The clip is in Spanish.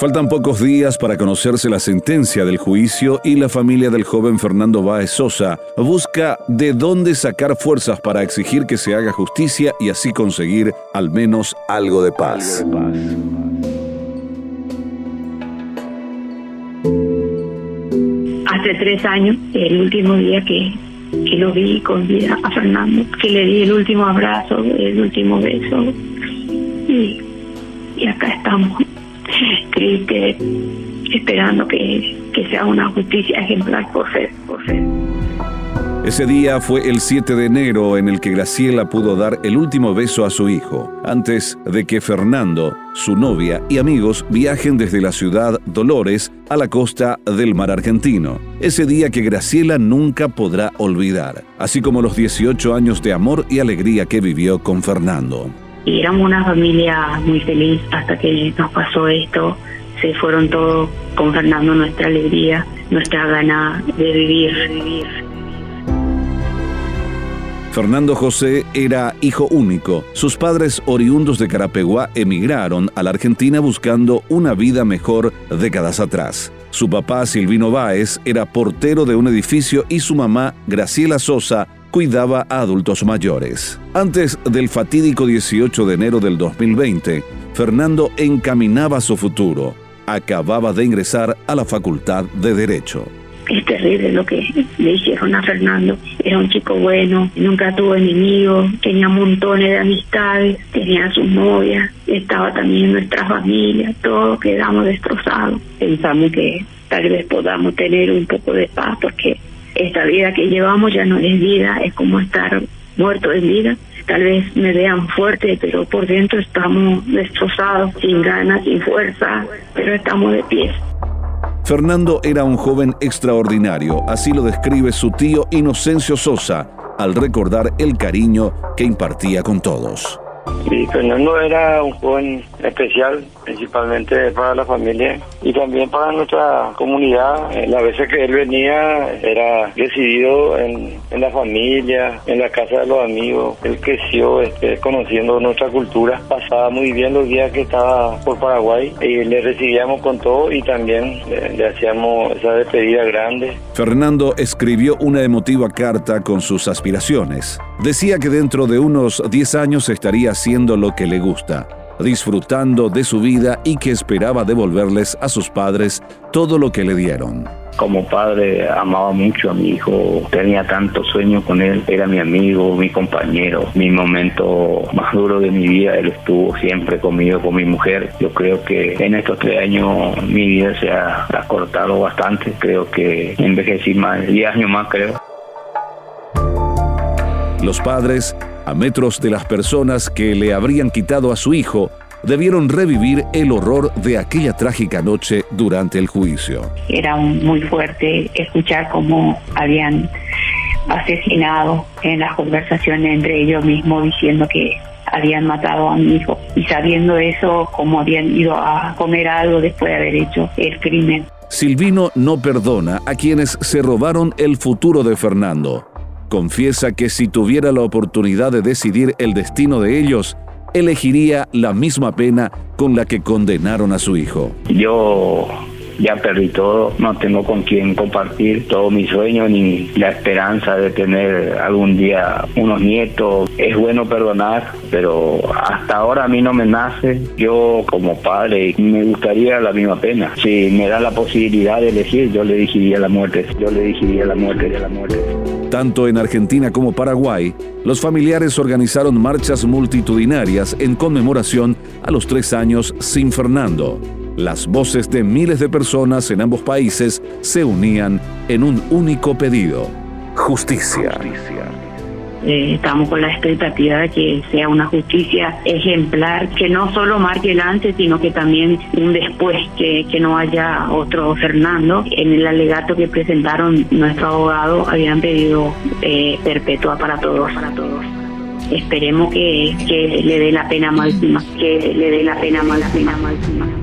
Faltan pocos días para conocerse la sentencia del juicio y la familia del joven Fernando Báez Sosa busca de dónde sacar fuerzas para exigir que se haga justicia y así conseguir al menos algo de paz. Hace tres años, el último día que, que lo vi con vida a Fernando, que le di el último abrazo, el último beso. Y, y acá estamos esperando que, que sea una justicia ejemplar por. Ese día fue el 7 de enero en el que Graciela pudo dar el último beso a su hijo, antes de que Fernando, su novia y amigos viajen desde la ciudad Dolores a la costa del mar argentino. Ese día que Graciela nunca podrá olvidar, así como los 18 años de amor y alegría que vivió con Fernando. Y éramos una familia muy feliz hasta que nos pasó esto. Se fueron todos con Fernando nuestra alegría, nuestra gana de vivir. Fernando José era hijo único. Sus padres oriundos de Carapeguá emigraron a la Argentina buscando una vida mejor décadas atrás. Su papá, Silvino Báez, era portero de un edificio y su mamá, Graciela Sosa, cuidaba a adultos mayores. Antes del fatídico 18 de enero del 2020, Fernando encaminaba su futuro. Acababa de ingresar a la Facultad de Derecho. Es terrible lo que le hicieron a Fernando. Era un chico bueno, nunca tuvo enemigos, tenía montones de amistades, tenía su novia, estaba también nuestra familia, todos quedamos destrozados. Pensamos que tal vez podamos tener un poco de paz porque esta vida que llevamos ya no es vida, es como estar muerto en vida. Tal vez me vean fuerte, pero por dentro estamos destrozados, sin ganas, sin fuerza, pero estamos de pie. Fernando era un joven extraordinario, así lo describe su tío Inocencio Sosa al recordar el cariño que impartía con todos. Sí, Fernando era un joven especial, principalmente para la familia y también para nuestra comunidad. Eh, las veces que él venía era decidido en, la familia, en la casa de los amigos. Él creció este, conociendo nuestra cultura. Pasaba muy bien los días que estaba por Paraguay y le recibíamos con todo y también le hacíamos esa despedida grande. Fernando escribió una emotiva carta con sus aspiraciones. Decía que dentro de unos 10 años estaría haciendo lo que le gusta, disfrutando de su vida y que esperaba devolverles a sus padres todo lo que le dieron. Como padre amaba mucho a mi hijo, tenía tantos sueños con él, era mi amigo, mi compañero, mi momento más duro de mi vida, él estuvo siempre conmigo, con mi mujer. Yo creo que en estos tres años mi vida se ha acortado bastante, creo que envejecí más, 10 años más creo. Los padres, a metros de las personas que le habrían quitado a su hijo, debieron revivir el horror de aquella trágica noche durante el juicio. Era muy fuerte escuchar cómo habían asesinado en las conversaciones entre ellos mismos diciendo que habían matado a mi hijo y sabiendo eso cómo habían ido a comer algo después de haber hecho el crimen. Silvino no perdona a quienes se robaron el futuro de Fernando. Confiesa que si tuviera la oportunidad de decidir el destino de ellos, elegiría la misma pena con la que condenaron a su hijo. Yo ya perdí todo, no tengo con quién compartir todo mi sueño ni la esperanza de tener algún día unos nietos. Es bueno perdonar, pero hasta ahora a mí no me nace. Yo como padre me gustaría la misma pena. Si me da la posibilidad de elegir, yo le elegiría la muerte. Yo le elegiría la muerte, la muerte. Tanto en Argentina como Paraguay, los familiares organizaron marchas multitudinarias en conmemoración a los tres años sin Fernando. Las voces de miles de personas en ambos países se unían en un único pedido, justicia. Eh, estamos con la expectativa de que sea una justicia ejemplar, que no solo marque el antes, sino que también un después, que, que no haya otro Fernando. En el alegato que presentaron nuestro abogado habían pedido eh, perpetua para todos, para todos. Esperemos que, que le dé la pena máxima, que le dé la pena máxima, máxima.